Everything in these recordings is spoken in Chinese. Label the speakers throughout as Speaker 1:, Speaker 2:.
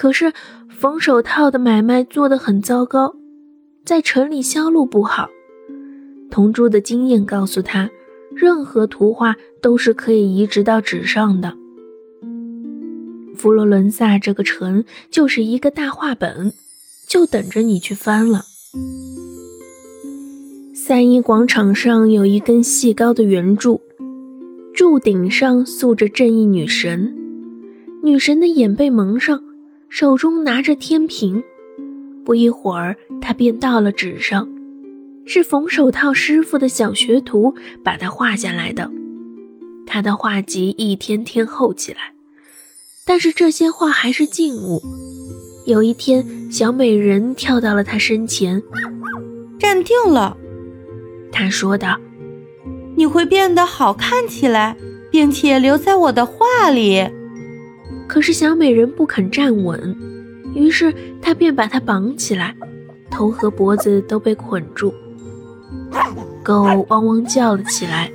Speaker 1: 可是缝手套的买卖做得很糟糕，在城里销路不好。铜珠的经验告诉他，任何图画都是可以移植到纸上的。佛罗伦萨这个城就是一个大画本，就等着你去翻了。三一广场上有一根细高的圆柱，柱顶上塑着正义女神，女神的眼被蒙上，手中拿着天平。不一会儿，他便到了纸上，是缝手套师傅的小学徒把他画下来的。他的画集一天天厚起来。但是这些画还是静物。有一天，小美人跳到了他身前，
Speaker 2: 站定了。
Speaker 1: 他说道：“
Speaker 2: 你会变得好看起来，并且留在我的画里。”
Speaker 1: 可是小美人不肯站稳，于是他便把她绑起来，头和脖子都被捆住。狗汪汪叫了起来，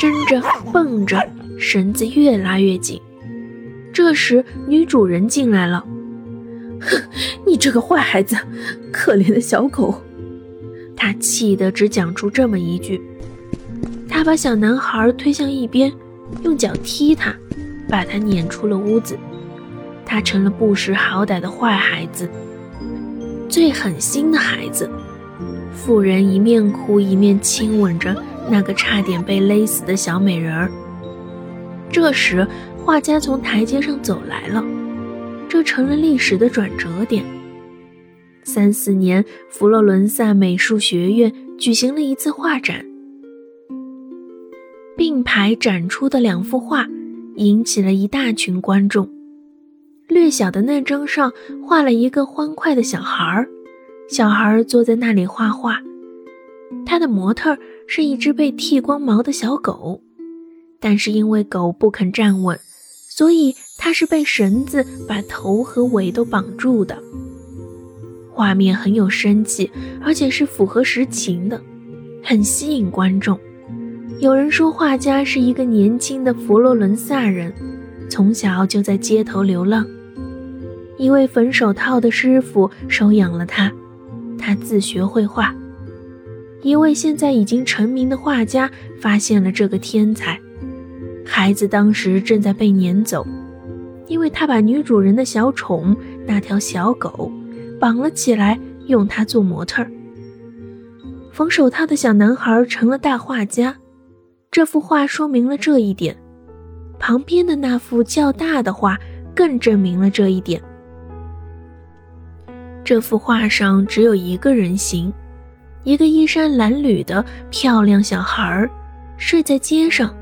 Speaker 1: 挣着蹦着，绳子越拉越紧。这时，女主人进来了。
Speaker 3: 哼，你这个坏孩子，可怜的小狗！
Speaker 1: 她气得只讲出这么一句。她把小男孩推向一边，用脚踢他，把他撵出了屋子。他成了不识好歹的坏孩子，最狠心的孩子。妇人一面哭一面亲吻着那个差点被勒死的小美人儿。这时。画家从台阶上走来了，这成了历史的转折点。三四年，佛罗伦萨美术学院举行了一次画展，并排展出的两幅画引起了一大群观众。略小的那张上画了一个欢快的小孩儿，小孩儿坐在那里画画，他的模特是一只被剃光毛的小狗，但是因为狗不肯站稳。所以他是被绳子把头和尾都绑住的。画面很有生气，而且是符合实情的，很吸引观众。有人说画家是一个年轻的佛罗伦萨人，从小就在街头流浪。一位缝手套的师傅收养了他，他自学绘画。一位现在已经成名的画家发现了这个天才。孩子当时正在被撵走，因为他把女主人的小宠那条小狗绑了起来，用它做模特儿。缝手套的小男孩成了大画家，这幅画说明了这一点。旁边的那幅较大的画更证明了这一点。这幅画上只有一个人形，一个衣衫褴褛的漂亮小孩儿睡在街上。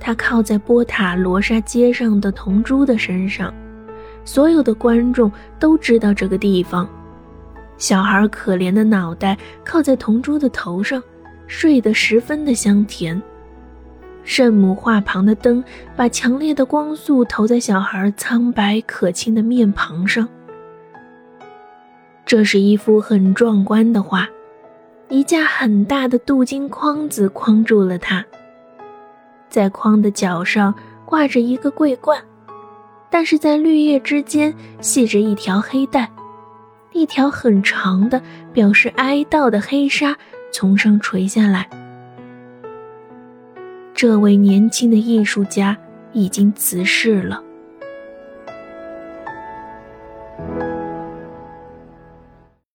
Speaker 1: 他靠在波塔罗莎街上的铜珠的身上，所有的观众都知道这个地方。小孩可怜的脑袋靠在铜珠的头上，睡得十分的香甜。圣母画旁的灯把强烈的光束投在小孩苍白可亲的面庞上。这是一幅很壮观的画，一架很大的镀金框子框住了它。在筐的角上挂着一个桂冠，但是在绿叶之间系着一条黑带，一条很长的表示哀悼的黑纱从上垂下来。这位年轻的艺术家已经辞世了。